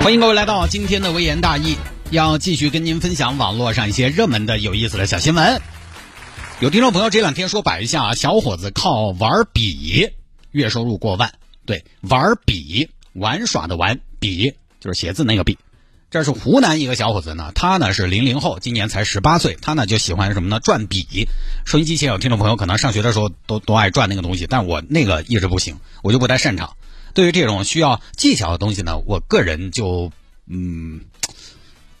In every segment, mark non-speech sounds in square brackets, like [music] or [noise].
欢迎各位来到今天的微言大义，要继续跟您分享网络上一些热门的有意思的小新闻。有听众朋友这两天说摆一下啊，小伙子靠玩笔月收入过万。对，玩笔玩耍的玩笔就是写字那个笔。这是湖南一个小伙子呢，他呢是零零后，今年才十八岁，他呢就喜欢什么呢？转笔。收音机前有听众朋友可能上学的时候都都爱转那个东西，但我那个一直不行，我就不太擅长。对于这种需要技巧的东西呢，我个人就嗯，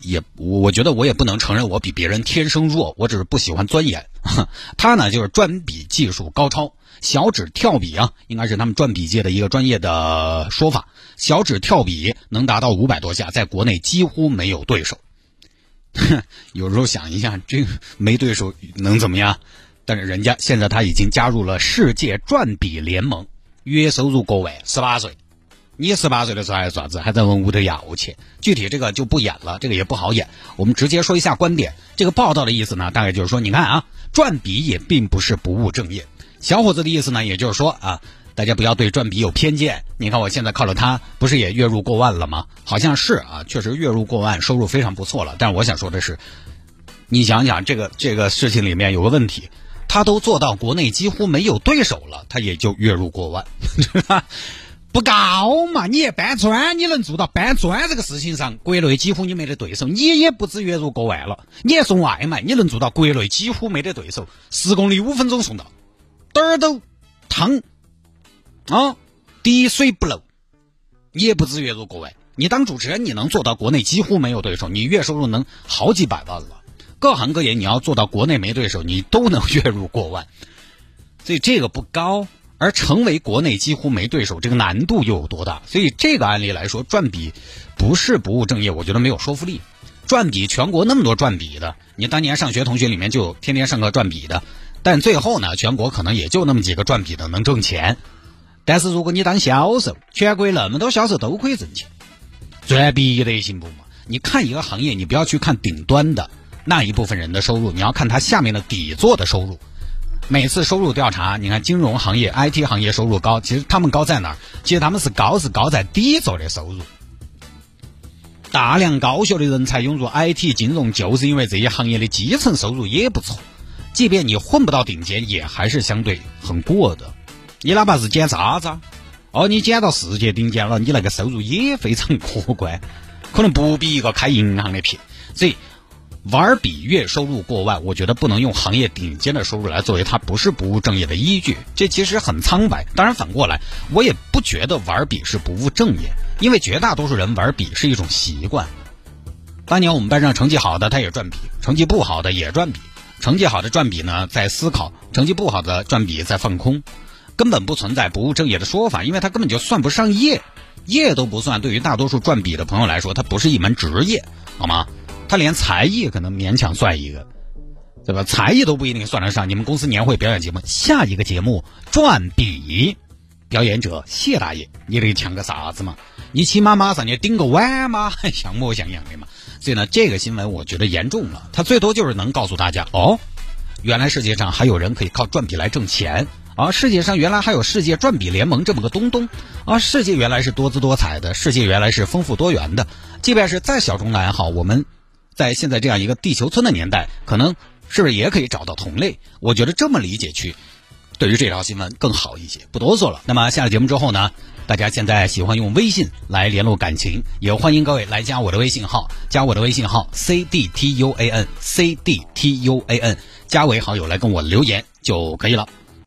也我觉得我也不能承认我比别人天生弱，我只是不喜欢钻研。[laughs] 他呢就是转笔技术高超，小指跳笔啊，应该是他们转笔界的一个专业的说法。小指跳笔能达到五百多下，在国内几乎没有对手。[laughs] 有时候想一下，这个没对手能怎么样？但是人家现在他已经加入了世界转笔联盟。月收入过万，十八岁，你十八岁的时候还是啥子？还在问屋头要钱？具体这个就不演了，这个也不好演。我们直接说一下观点。这个报道的意思呢，大概就是说，你看啊，转笔也并不是不务正业。小伙子的意思呢，也就是说啊，大家不要对转笔有偏见。你看我现在靠着他，不是也月入过万了吗？好像是啊，确实月入过万，收入非常不错了。但是我想说的是，你想想这个这个事情里面有个问题。他都做到国内几乎没有对手了，他也就月入过万，[laughs] 不高嘛？你搬砖，你能做到搬砖这个事情上，国内几乎你没得对手，你也不止月入过万了。你还送外卖，你能做到国内几乎没得对手，十公里五分钟送到，点儿都汤啊，滴水不漏，你也不止月入过万。你当主持人，你能做到国内几乎没有对手，你月收入能好几百万了。各行各业，你要做到国内没对手，你都能 [laughs] 月入过万，所以这个不高。而成为国内几乎没对手，这个难度又有多大？所以这个案例来说，转笔不是不务正业，我觉得没有说服力。转笔全国那么多转笔的，你当年上学同学里面就有天天上课转笔的，但最后呢，全国可能也就那么几个转笔的能挣钱。但是如果你当销售，全国那么多销售都可以挣钱，转笔得行不嘛？你看一个行业，你不要去看顶端的。那一部分人的收入，你要看他下面的底座的收入。每次收入调查，你看金融行业、IT 行业收入高，其实他们高在哪儿？其实他们是高是高在底座的收入。大量高学的人才涌入 IT 金融，就是因为这些行业的基层收入也不错。即便你混不到顶尖，也还是相对很过的。你哪怕是捡渣渣，哦，你捡到世界顶尖了，你那个收入也非常可观，可能不比一个开银行的撇。所以。玩笔月收入过万，我觉得不能用行业顶尖的收入来作为他不是不务正业的依据，这其实很苍白。当然反过来，我也不觉得玩笔是不务正业，因为绝大多数人玩笔是一种习惯。当年我们班上成绩好的他也转笔，成绩不好的也转笔。成绩好的转笔呢在思考，成绩不好的转笔在放空，根本不存在不务正业的说法，因为他根本就算不上业，业都不算。对于大多数转笔的朋友来说，它不是一门职业，好吗？他连才艺可能勉强算一个，对吧？才艺都不一定算得上。你们公司年会表演节目，下一个节目转笔，表演者谢大爷，你得抢个啥子嘛？你起码马上你顶个碗嘛，像模像样的嘛。所以呢，这个新闻我觉得严重了。他最多就是能告诉大家，哦，原来世界上还有人可以靠转笔来挣钱啊！世界上原来还有世界转笔联盟这么个东东啊！世界原来是多姿多彩的，世界原来是丰富多元的。即便是再小众的爱好，我们。在现在这样一个地球村的年代，可能是不是也可以找到同类？我觉得这么理解去，对于这条新闻更好一些。不哆嗦了。那么下了节目之后呢，大家现在喜欢用微信来联络感情，也欢迎各位来加我的微信号，加我的微信号 c d t u a n c d t u a n，加为好友来跟我留言就可以了。